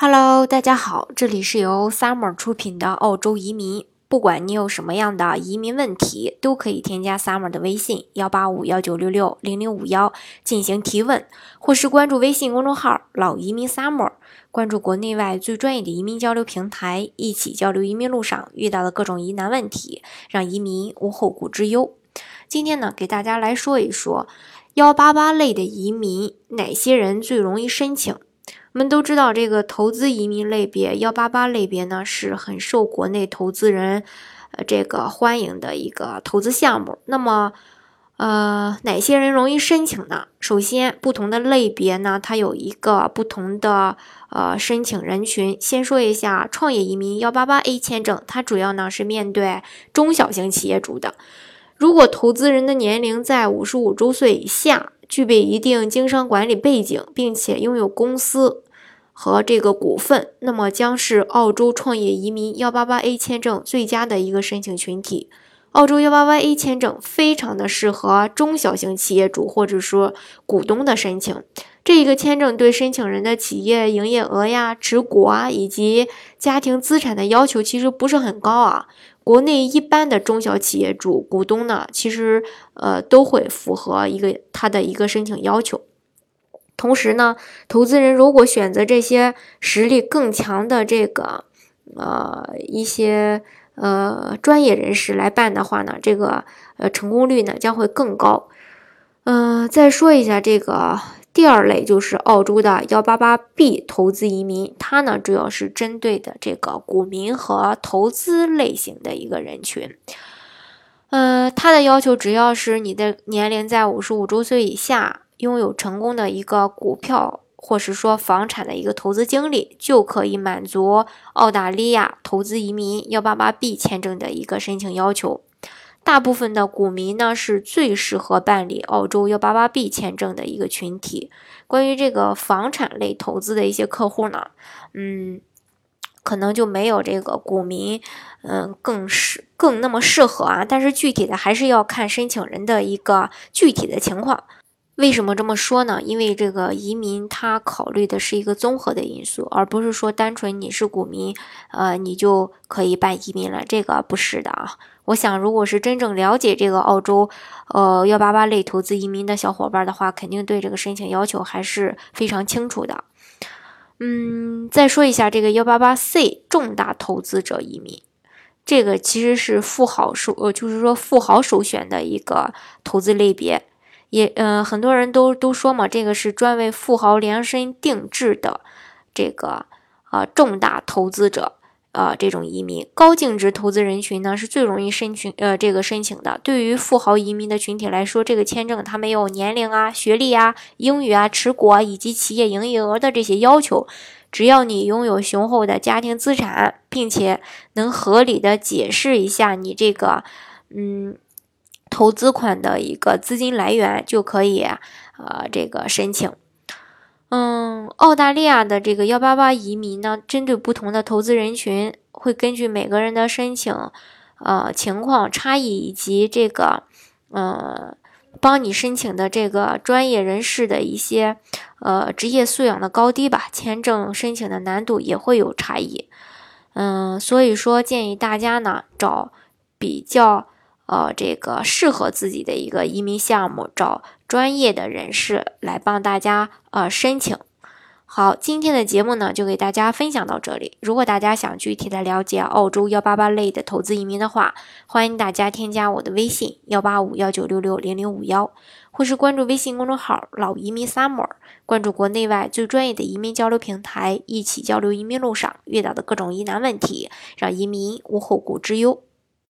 Hello，大家好，这里是由 Summer 出品的澳洲移民。不管你有什么样的移民问题，都可以添加 Summer 的微信幺八五幺九六六零零五幺进行提问，或是关注微信公众号“老移民 Summer”，关注国内外最专业的移民交流平台，一起交流移民路上遇到的各种疑难问题，让移民无后顾之忧。今天呢，给大家来说一说幺八八类的移民，哪些人最容易申请？我们都知道，这个投资移民类别幺八八类别呢，是很受国内投资人呃这个欢迎的一个投资项目。那么，呃，哪些人容易申请呢？首先，不同的类别呢，它有一个不同的呃申请人群。先说一下创业移民幺八八 A 签证，它主要呢是面对中小型企业主的。如果投资人的年龄在五十五周岁以下。具备一定经商管理背景，并且拥有公司和这个股份，那么将是澳洲创业移民幺八八 A 签证最佳的一个申请群体。澳洲幺八八 A 签证非常的适合中小型企业主或者说股东的申请。这一个签证对申请人的企业营业额呀、持股啊以及家庭资产的要求其实不是很高啊。国内一般的中小企业主股东呢，其实呃都会符合一个他的一个申请要求。同时呢，投资人如果选择这些实力更强的这个呃一些呃专业人士来办的话呢，这个呃成功率呢将会更高。嗯，再说一下这个。第二类就是澳洲的幺八八 B 投资移民，它呢主要是针对的这个股民和投资类型的一个人群。呃，它的要求只要是你的年龄在五十五周岁以下，拥有成功的一个股票或是说房产的一个投资经历，就可以满足澳大利亚投资移民幺八八 B 签证的一个申请要求。大部分的股民呢，是最适合办理澳洲幺八八 B 签证的一个群体。关于这个房产类投资的一些客户呢，嗯，可能就没有这个股民，嗯，更适更那么适合啊。但是具体的还是要看申请人的一个具体的情况。为什么这么说呢？因为这个移民他考虑的是一个综合的因素，而不是说单纯你是股民，呃，你就可以办移民了。这个不是的啊。我想，如果是真正了解这个澳洲，呃，幺八八类投资移民的小伙伴的话，肯定对这个申请要求还是非常清楚的。嗯，再说一下这个幺八八 C 重大投资者移民，这个其实是富豪首，呃，就是说富豪首选的一个投资类别。也嗯，很多人都都说嘛，这个是专为富豪量身定制的这个啊重大投资者啊这种移民高净值投资人群呢是最容易申请呃这个申请的。对于富豪移民的群体来说，这个签证它没有年龄啊、学历啊、英语啊、持股啊以及企业营业额的这些要求，只要你拥有雄厚的家庭资产，并且能合理的解释一下你这个嗯。投资款的一个资金来源就可以，呃，这个申请。嗯，澳大利亚的这个幺八八移民呢，针对不同的投资人群，会根据每个人的申请，呃，情况差异以及这个，呃，帮你申请的这个专业人士的一些，呃，职业素养的高低吧，签证申请的难度也会有差异。嗯，所以说建议大家呢，找比较。呃，这个适合自己的一个移民项目，找专业的人士来帮大家呃申请。好，今天的节目呢就给大家分享到这里。如果大家想具体的了解澳洲幺八八类的投资移民的话，欢迎大家添加我的微信幺八五幺九六六零零五幺，或是关注微信公众号老移民 summer，关注国内外最专业的移民交流平台，一起交流移民路上遇到的各种疑难问题，让移民无后顾之忧。